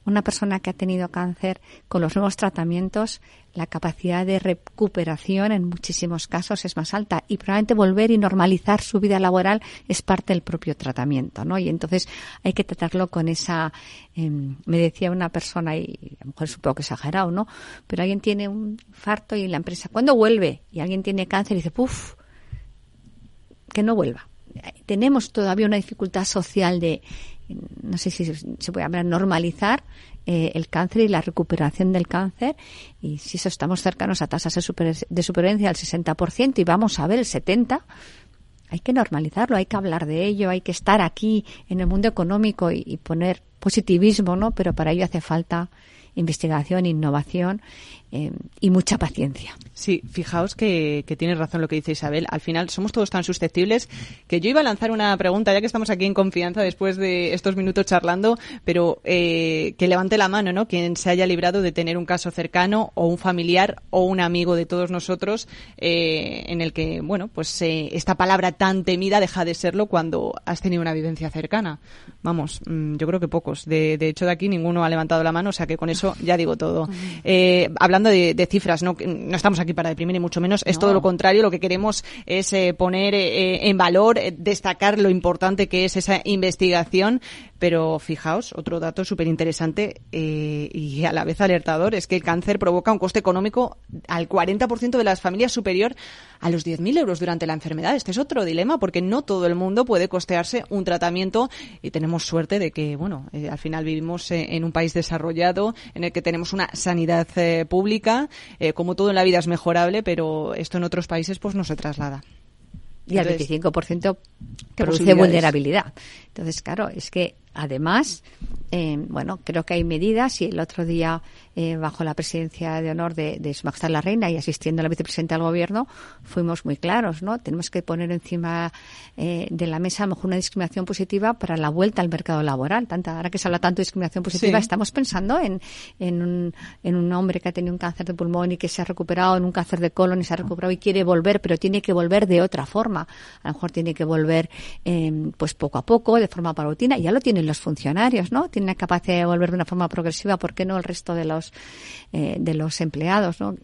una persona que ha tenido cáncer con los nuevos tratamientos, la capacidad de recuperación en muchísimos casos es más alta y probablemente volver y normalizar su vida laboral es parte del propio tratamiento, ¿no? Y entonces hay que tratarlo con esa, em, me decía una persona y a lo mejor un poco exagerado, ¿no? Pero alguien tiene un infarto y la empresa, ¿cuándo vuelve? Y alguien tiene cáncer y dice, puf, que no vuelva. Tenemos todavía una dificultad social de no sé si se puede hablar, normalizar eh, el cáncer y la recuperación del cáncer. Y si eso estamos cercanos a tasas de, supervivencia del 60% y vamos a ver el 70%, hay que normalizarlo, hay que hablar de ello, hay que estar aquí en el mundo económico y, y poner positivismo, ¿no? Pero para ello hace falta investigación, innovación eh, y mucha paciencia. Sí, fijaos que, que tiene razón lo que dice Isabel. Al final somos todos tan susceptibles que yo iba a lanzar una pregunta, ya que estamos aquí en confianza después de estos minutos charlando, pero eh, que levante la mano, ¿no? Quien se haya librado de tener un caso cercano o un familiar o un amigo de todos nosotros eh, en el que, bueno, pues esta palabra tan temida deja de serlo cuando has tenido una vivencia cercana. Vamos, mm, yo creo que pocos. De, de hecho, de aquí ninguno ha levantado la mano, o sea que con eso ya digo todo. Eh, hablando de, cifras, no, no estamos aquí para deprimir ni mucho menos, es todo lo contrario. Lo que queremos es eh, poner eh, en valor, destacar lo importante que es esa investigación. Pero fijaos, otro dato súper interesante y a la vez alertador es que el cáncer provoca un coste económico al 40% de las familias superior a los 10.000 euros durante la enfermedad. Este es otro dilema porque no todo el mundo puede costearse un tratamiento y tenemos suerte de que, bueno, al final vivimos en un país desarrollado en el que tenemos una sanidad eh, pública, eh, como todo en la vida es mejorable, pero esto en otros países pues no se traslada. Y al 25% produce vulnerabilidad. Entonces, claro, es que además, eh, bueno, creo que hay medidas y el otro día eh, bajo la presidencia de honor de, de Su Majestad la Reina y asistiendo a la vicepresidenta del Gobierno, fuimos muy claros, ¿no? Tenemos que poner encima eh, de la mesa a lo mejor una discriminación positiva para la vuelta al mercado laboral. Tanta, ahora que se habla tanto de discriminación positiva, estamos pensando en, en, un, en un hombre que ha tenido un cáncer de pulmón y que se ha recuperado, en un cáncer de colon y se ha recuperado y quiere volver, pero tiene que volver de otra forma. A lo mejor tiene que volver eh, pues poco a poco, de forma paulatina. Ya lo tienen los funcionarios, ¿no? Tienen la capacidad de volver de una forma progresiva, ¿por qué no el resto de los eh, de los empleados, ¿no?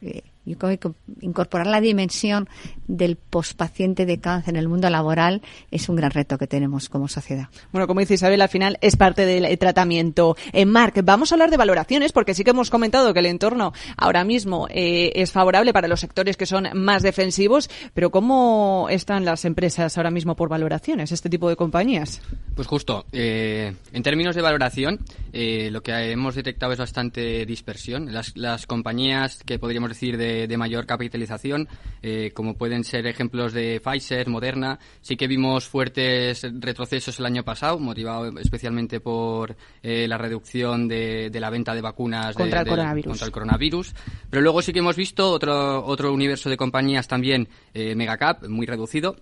Yo creo que incorporar la dimensión del pospaciente de cáncer en el mundo laboral es un gran reto que tenemos como sociedad. Bueno, como dice Isabel, al final es parte del tratamiento. En eh, Marc, vamos a hablar de valoraciones porque sí que hemos comentado que el entorno ahora mismo eh, es favorable para los sectores que son más defensivos, pero ¿cómo están las empresas ahora mismo por valoraciones, este tipo de compañías? Pues justo, eh, en términos de valoración, lo que hemos detectado es bastante dispersión. Las, las compañías que podríamos decir de de, mayor capitalización, eh, como pueden ser ejemplos de Pfizer, Moderna. Sí que vimos fuertes retrocesos el año pasado, motivado especialmente por eh, la reducción de, la venta de vacunas contra, el coronavirus. contra el coronavirus. Pero luego sí que hemos visto otro, otro universo de compañías también eh, megacap, muy reducido,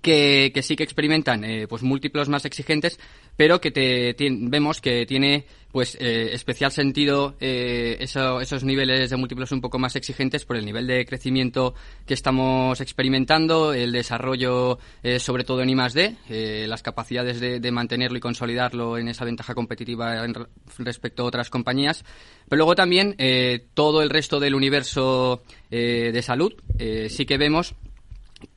que, sí que experimentan eh, pues múltiplos más exigentes, pero que te, vemos que tiene pues eh, especial sentido eh, esos niveles de múltiplos un poco más exigentes por el nivel de crecimiento que estamos experimentando, el desarrollo sobre todo en I+D, las capacidades de, mantenerlo y consolidarlo en esa ventaja competitiva respecto a otras compañías, pero luego también todo el resto del universo de salud sí que vemos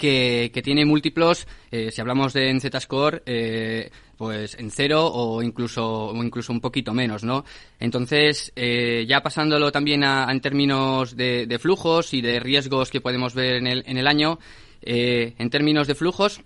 que, tiene múltiplos, eh, si hablamos de en Z-Score, eh, pues en cero o incluso, o incluso un poquito menos, ¿no? Entonces, eh, ya pasándolo también a, en términos de, de, flujos y de riesgos que podemos ver en el, en el año, en términos de flujos,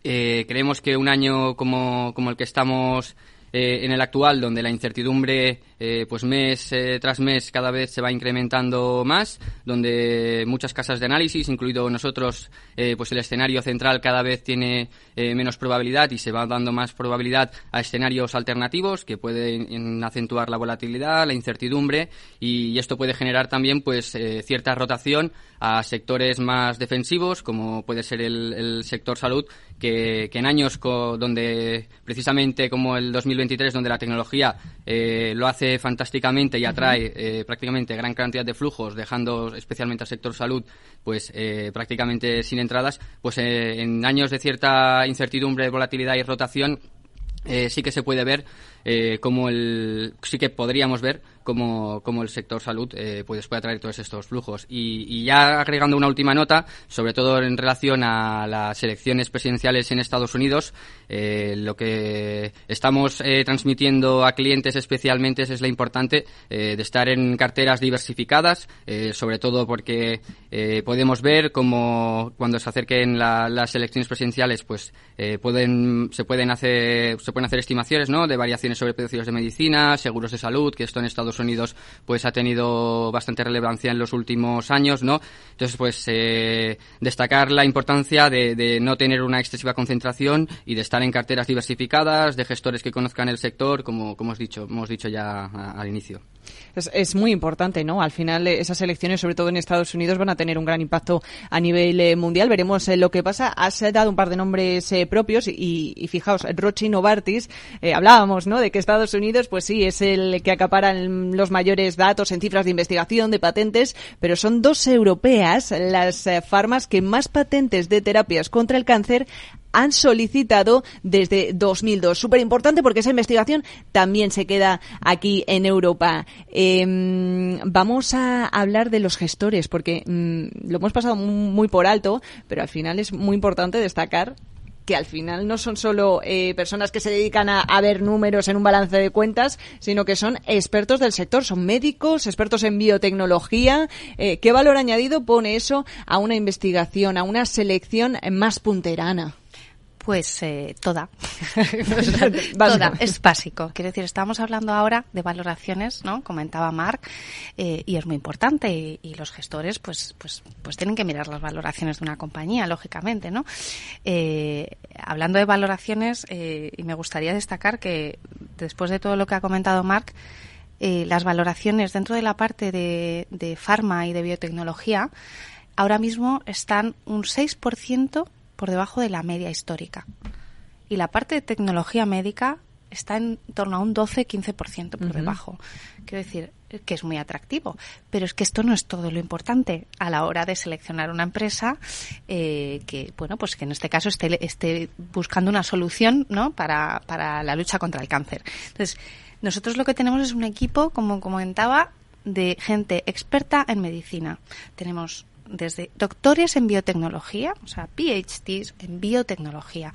creemos que un año como, como el que estamos eh, en el actual, donde la incertidumbre, eh, pues mes eh, tras mes, cada vez se va incrementando más, donde muchas casas de análisis, incluido nosotros, pues el escenario central cada vez tiene menos probabilidad y se va dando más probabilidad a escenarios alternativos que pueden acentuar la volatilidad, la incertidumbre y, esto puede generar también, pues, cierta rotación a sectores más defensivos, como puede ser el, sector salud, que, que en años donde precisamente como el 2000 2023, donde la tecnología eh, lo hace fantásticamente y atrae eh, prácticamente gran cantidad de flujos, dejando especialmente al sector salud pues eh, prácticamente sin entradas, pues en años de cierta incertidumbre, volatilidad y rotación sí que se puede ver eh, cómo el, sí que podríamos ver cómo, cómo el sector salud eh, pues puede atraer todos estos flujos. Y, ya agregando una última nota, sobre todo en relación a las elecciones presidenciales en Estados Unidos, eh, lo que estamos eh, transmitiendo a clientes especialmente es, la importante eh, de estar en carteras diversificadas, sobre todo porque podemos ver cómo cuando se acerquen las elecciones presidenciales, pues pueden se pueden hacer se pueden hacer estimaciones, ¿no? De variaciones sobre precios de medicina, seguros de salud, que esto en Estados Unidos pues ha tenido bastante relevancia en los últimos años, ¿no? Entonces, pues destacar la importancia de, no tener una excesiva concentración y de estar en carteras diversificadas, de gestores que conozcan el sector, como, como hemos dicho, hemos dicho ya al inicio. Es, muy importante, ¿no? Al final eh, esas elecciones, sobre todo en Estados Unidos, van a tener un gran impacto a nivel eh, mundial. Veremos eh, lo que pasa. Has dado un par de nombres propios y, fijaos, Roche Novartis, hablábamos, ¿no? De que Estados Unidos, pues sí, es el que acapara los mayores datos en cifras de investigación, de patentes, pero son dos europeas las farmas que más patentes de terapias contra el cáncer han solicitado desde 2002. Súper importante porque esa investigación también se queda aquí en Europa. Em, vamos a hablar de los gestores porque mm, lo hemos pasado muy por alto, pero al final es muy importante destacar que al final no son solo eh, personas que se dedican a, ver números en un balance de cuentas, sino que son expertos del sector, son médicos, expertos en biotecnología. Eh, ¿Qué valor añadido pone eso a una investigación, a una selección más punterana? Pues eh, toda. toda. Es básico. Quiero decir, estamos hablando ahora de valoraciones, ¿no? Comentaba Marc, eh, y es muy importante. Y, los gestores, pues, pues, pues tienen que mirar las valoraciones de una compañía, lógicamente, ¿no? Eh, hablando de valoraciones, y me gustaría destacar que después de todo lo que ha comentado Marc, las valoraciones dentro de la parte de, de farma y de biotecnología ahora mismo están un 6% por debajo de la media histórica. Y la parte de tecnología médica está en torno a un 12-15% por debajo. Quiero decir que es muy atractivo, pero es que esto no es todo lo importante a la hora de seleccionar una empresa eh, que, bueno, pues que en este caso esté, esté buscando una solución, ¿no? Para, para la lucha contra el cáncer. Entonces, nosotros lo que tenemos es un equipo, como comentaba, de gente experta en medicina. Tenemos desde doctores en biotecnología, o sea, PhDs en biotecnología,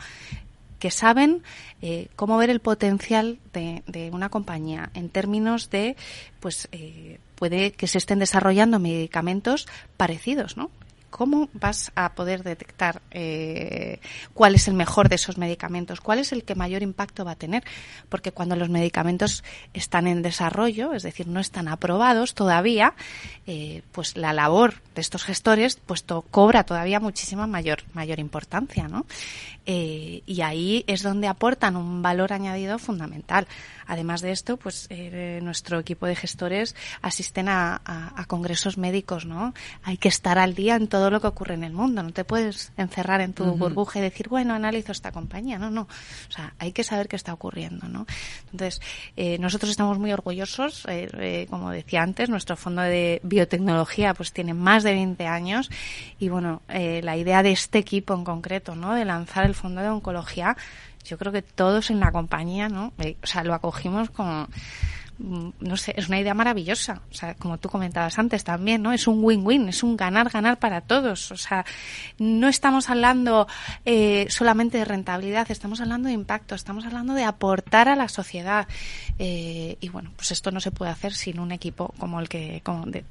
que saben eh, cómo ver el potencial de, una compañía en términos de, pues, eh, puede que se estén desarrollando medicamentos parecidos, ¿no? ¿Cómo vas a poder detectar eh, cuál es el mejor de esos medicamentos? ¿Cuál es el que mayor impacto va a tener? Porque cuando los medicamentos están en desarrollo, es decir, no están aprobados todavía, eh, pues la labor de estos gestores pues cobra todavía muchísima mayor, mayor importancia, ¿no? Eh, y ahí es donde aportan un valor añadido fundamental. Además de esto, pues eh, nuestro equipo de gestores asisten a, congresos médicos, ¿no? Hay que estar al día en todo lo que ocurre en el mundo. No te puedes encerrar en tu burbuja y decir, bueno, analizo esta compañía. No, no. O sea, hay que saber qué está ocurriendo, ¿no? Entonces, eh, nosotros estamos muy orgullosos. como decía antes, nuestro fondo de biotecnología pues tiene más de 20 años y bueno, la idea de este equipo en concreto, ¿no? De lanzar el Fondo de Oncología, yo creo que todos en la compañía, ¿no? Eh, o sea, lo acogimos Mm, no sé, es una idea maravillosa. O sea, como tú comentabas antes también, ¿no? Es un win-win, es un ganar-ganar para todos. O sea, no estamos hablando eh, solamente de rentabilidad, estamos hablando de impacto, estamos hablando de aportar a la sociedad. Eh, y bueno, pues esto no se puede hacer sin un equipo como el que, como de,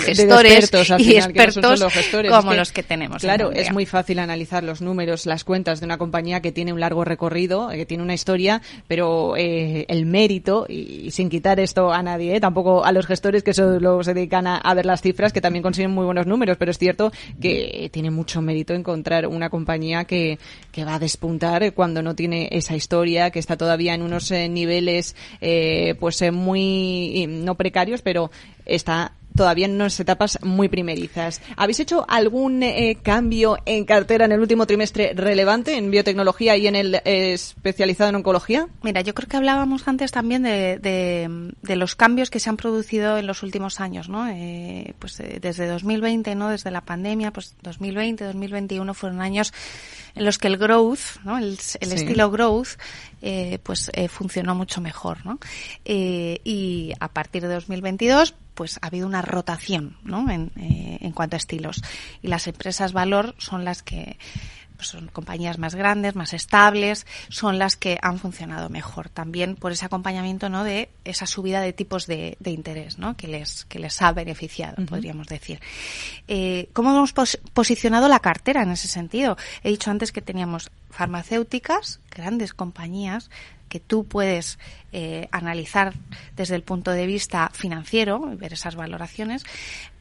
gestores y expertos como los que tenemos. Claro, es muy fácil analizar los números, las cuentas de una compañía que tiene un largo recorrido, que tiene una historia, pero eh, el mérito y, sin quitar esto a nadie, ¿eh? tampoco a los gestores que solo se dedican a, ver las cifras, que también consiguen muy buenos números, pero es cierto que tiene mucho mérito encontrar una compañía que, que va a despuntar cuando no tiene esa historia, que está todavía en unos eh, niveles eh, pues muy no precarios, pero está todavía en unas etapas muy primerizas. ¿Habéis hecho algún eh, cambio en cartera en el último trimestre relevante en biotecnología y en el eh, especializado en oncología? Mira, yo creo que hablábamos antes también de, de, los cambios que se han producido en los últimos años, ¿no? Eh, pues desde 2020, ¿no? Desde la pandemia, pues 2020, 2021 fueron años en los que el growth, ¿no? el, estilo growth, eh, pues eh, funcionó mucho mejor. ¿no? Eh, y a partir de 2022, pues ha habido una rotación ¿no? en, en cuanto a estilos. Y las empresas valor son las que pues son compañías más grandes, más estables, son las que han funcionado mejor. También por ese acompañamiento ¿no? de esa subida de tipos de, interés ¿no? que, les, que les ha beneficiado, podríamos decir. Eh, ¿Cómo hemos posicionado la cartera en ese sentido? He dicho antes que teníamos farmacéuticas, grandes compañías, que tú puedes eh, analizar desde el punto de vista financiero, ver esas valoraciones,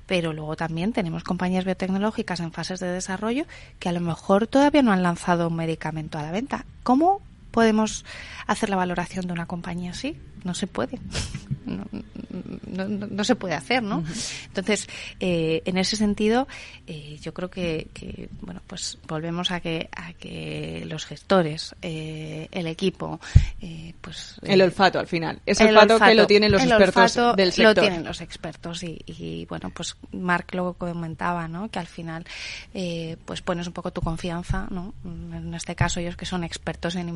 pero luego también tenemos compañías biotecnológicas en fases de desarrollo que a lo mejor todavía no han lanzado un medicamento a la venta. ¿Cómo podemos hacer la valoración de una compañía así? No se puede. No, se puede hacer, ¿no? Entonces, eh, en ese sentido, eh, yo creo que, bueno, pues volvemos a que a que los gestores, eh, el equipo, pues el olfato al final, es el olfato, que lo tienen los expertos del sector. Lo tienen los expertos y, bueno, pues Mark lo comentaba, ¿no? Que al final, pues pones un poco tu confianza, ¿no? En este caso ellos que son expertos en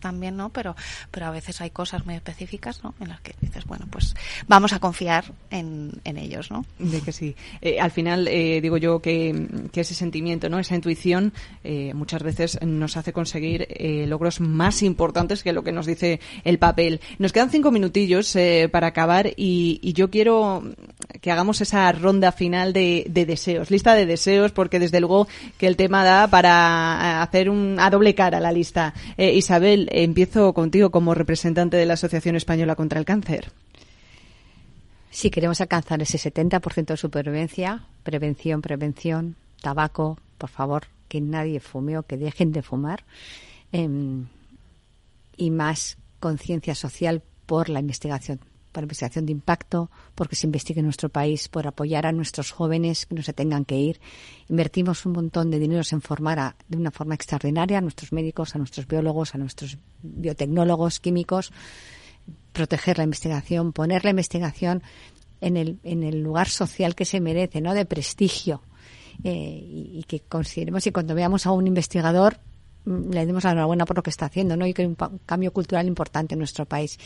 también, ¿no? Pero pero a veces hay cosas muy específicas, ¿no? En las que dices, bueno, pues vamos a confiar en, en ellos, ¿no? De que sí. Eh, al final, eh, digo yo que, ese sentimiento, ¿no? Esa intuición eh, muchas veces nos hace conseguir logros más importantes que lo que nos dice el papel. Nos quedan cinco minutillos para acabar y, y, yo quiero que hagamos esa ronda final de, de, deseos, lista de deseos, porque desde luego que el tema da para hacer un, a doble cara la lista. Isabel, empiezo contigo como representante de la Asociación Española contra el Cáncer. Si queremos alcanzar ese 70% de supervivencia, prevención, prevención, tabaco, por favor, que nadie fume o que dejen de fumar, em, y más conciencia social por la investigación, por investigación de impacto, porque se investigue en nuestro país, por apoyar a nuestros jóvenes que no se tengan que ir. Invertimos un montón de dinero en formar de una forma extraordinaria a nuestros médicos, a nuestros biólogos, a nuestros biotecnólogos, químicos, proteger la investigación, poner la investigación en el, en el lugar social que se merece, ¿no? De prestigio. Eh, y, que consideremos y cuando veamos a un investigador le demos la enhorabuena por lo que está haciendo, ¿no? Y que hay un, cambio cultural importante en nuestro país.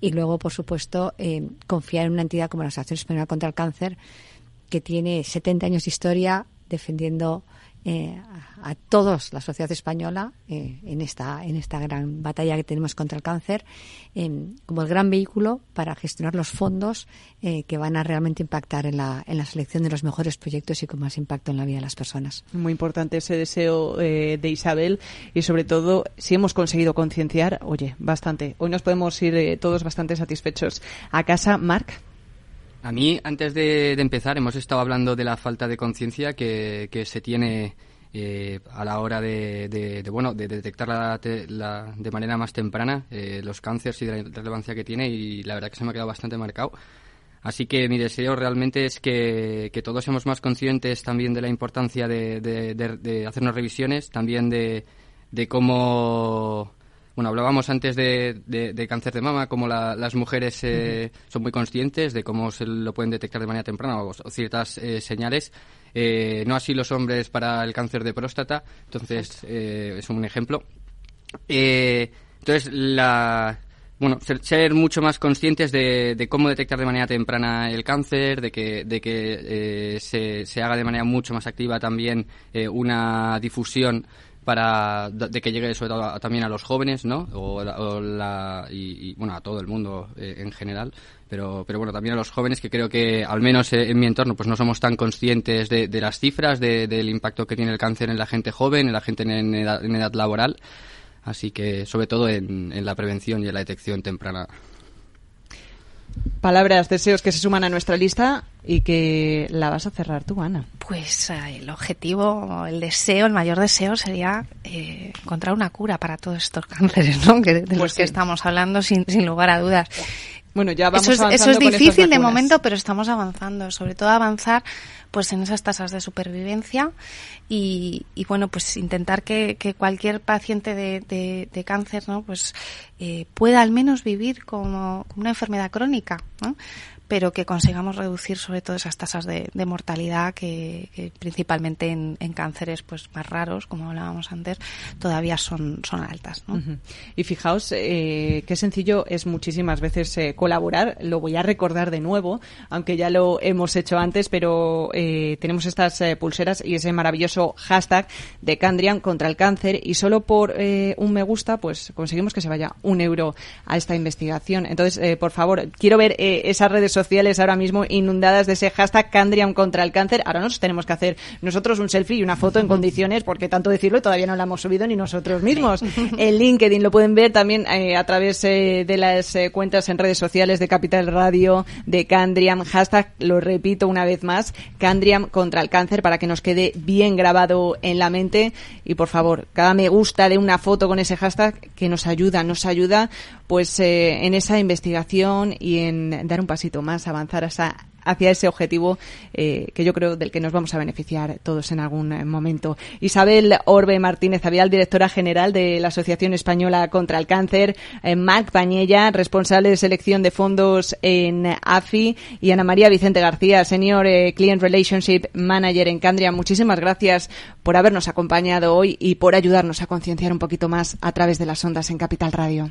Y luego, por supuesto, eh, confiar en una entidad como la Asociación Española contra el Cáncer, que tiene 70 años de historia defendiendo eh, a, todos la sociedad española eh, en esta en esta gran batalla que tenemos contra el cáncer como el gran vehículo para gestionar los fondos eh, que van a realmente impactar en la, en la selección de los mejores proyectos y con más impacto en la vida de las personas. Muy importante ese deseo de Isabel y sobre todo si hemos conseguido concienciar, oye, bastante. Hoy nos podemos ir todos bastante satisfechos a casa. Marc. A mí, antes de, empezar, hemos estado hablando de la falta de conciencia que, se tiene eh, a la hora de, bueno de detectar la, de manera más temprana eh, los cánceres y de la relevancia que tiene y la verdad que se me ha quedado bastante marcado. Así que mi deseo realmente es que, todos seamos más conscientes también de la importancia de, hacernos revisiones, también de, cómo bueno, hablábamos antes de, cáncer de mama, como las mujeres eh, son muy conscientes de cómo se lo pueden detectar de manera temprana o, ciertas eh, señales. Eh, no así los hombres para el cáncer de próstata. Entonces, es un ejemplo. entonces, la, bueno, ser, mucho más conscientes de, cómo detectar de manera temprana el cáncer, de que, de que se, se, haga de manera mucho más activa también una difusión para de que llegue sobre todo también a los jóvenes, ¿no? O, la, y, bueno, a todo el mundo eh, en general, pero, pero bueno, también a los jóvenes que creo que al menos en mi entorno pues no somos tan conscientes de, las cifras, del impacto que tiene el cáncer en la gente joven, en la gente en edad, en edad laboral, así que sobre todo en, en la prevención y en la detección temprana. Palabras, deseos que se suman a nuestra lista y que la vas a cerrar tú, Ana. Pues eh, el objetivo, el deseo, el mayor deseo sería eh, encontrar una cura para todos estos cánceres, ¿no? Que, de los pues que estamos hablando sin, sin lugar a dudas. Bueno, ya vamos eso es, eso es difícil de momento, pero estamos avanzando. Sobre todo avanzar pues en esas tasas de supervivencia y, bueno, pues intentar que, cualquier paciente de, cáncer, ¿no? Pues eh, pueda al menos vivir como, como una enfermedad crónica, ¿no? Pero que consigamos reducir sobre todo esas tasas de, mortalidad que, principalmente en, cánceres pues más raros, como hablábamos antes, todavía son, son altas. Y fijaos eh, qué sencillo es muchísimas veces eh, colaborar. Lo voy a recordar de nuevo, aunque ya lo hemos hecho antes, pero eh, tenemos estas pulseras y ese maravilloso hashtag de Candrian contra el cáncer y solo por un me gusta pues conseguimos que se vaya un euro a esta investigación. Entonces, por favor, quiero ver esas redes ahora mismo inundadas de ese hashtag Candriam contra el cáncer. Ahora nos tenemos que hacer nosotros un selfie y una foto en condiciones, porque tanto decirlo todavía no la hemos subido ni nosotros mismos. El LinkedIn lo pueden ver también eh, a través eh, de las eh, cuentas en redes sociales de Capital Radio, de Candriam, hashtag, lo repito una vez más, Candriam contra el cáncer para que nos quede bien grabado en la mente y por favor, cada me gusta de una foto con ese hashtag que nos ayuda, nos ayuda pues en esa investigación y en dar un pasito más, avanzar hacia ese objetivo eh, que yo creo del que nos vamos a beneficiar todos en algún eh, momento. Isabel Orbe Martínez Avial, directora general de la Asociación Española contra el Cáncer, eh, Marc Pañella, responsable de selección de fondos en AFI y Ana María Vicente García, Senior Client Relationship Manager en Candria. Muchísimas gracias por habernos acompañado hoy y por ayudarnos a concienciar un poquito más a través de las ondas en Capital Radio.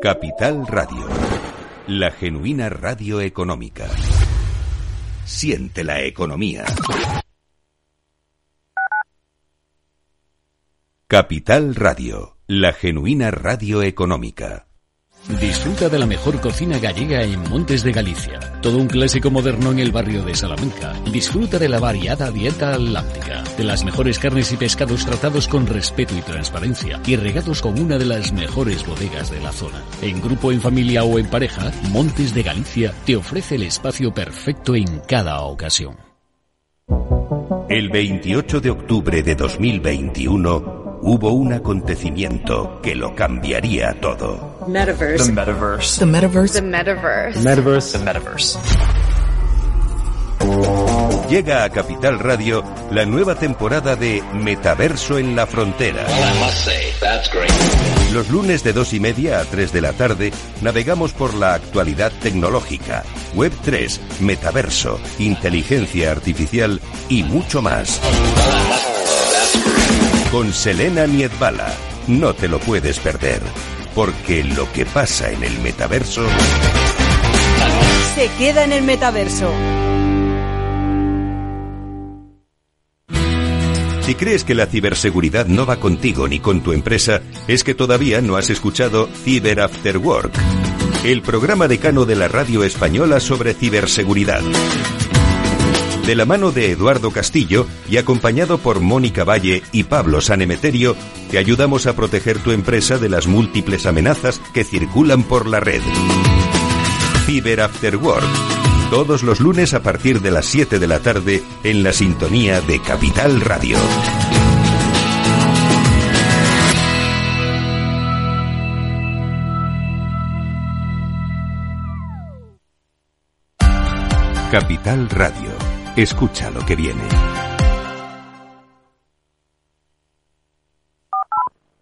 Capital Radio, la genuina radio económica. Siente la economía. Capital Radio, la genuina radio económica. Disfruta de la mejor cocina gallega en Montes de Galicia. Todo un clásico moderno en el barrio de Salamanca. Disfruta de la variada dieta atlántica, de las mejores carnes y pescados tratados con respeto y transparencia y regados con una de las mejores bodegas de la zona. En grupo, en familia o en pareja, Montes de Galicia te ofrece el espacio perfecto en cada ocasión. El 28 de octubre de 2021 hubo un acontecimiento que lo cambiaría todo. Metaverse. The metaverse. The metaverse. The metaverse. Metaverse. The metaverse. Llega a Capital Radio la nueva temporada de Metaverso en la Frontera. Los lunes de dos y media a 3 de la tarde navegamos por la actualidad tecnológica, Web 3, Metaverso, inteligencia artificial y mucho más. Con Selena Niedbala. No te lo puedes perder, porque lo que pasa en el metaverso Se queda en el metaverso. Si crees que la ciberseguridad no va contigo ni con tu empresa, es que todavía no has escuchado Cyber After Work, el programa decano de la radio española sobre ciberseguridad. De la mano de Eduardo Castillo y acompañado por Mónica Valle y Pablo Sanemeterio, te ayudamos a proteger tu empresa de las múltiples amenazas que circulan por la red. Cyber After Work. Todos los lunes a partir de las 7 de la tarde en la sintonía de Capital Radio. Capital Radio. Escucha lo que viene.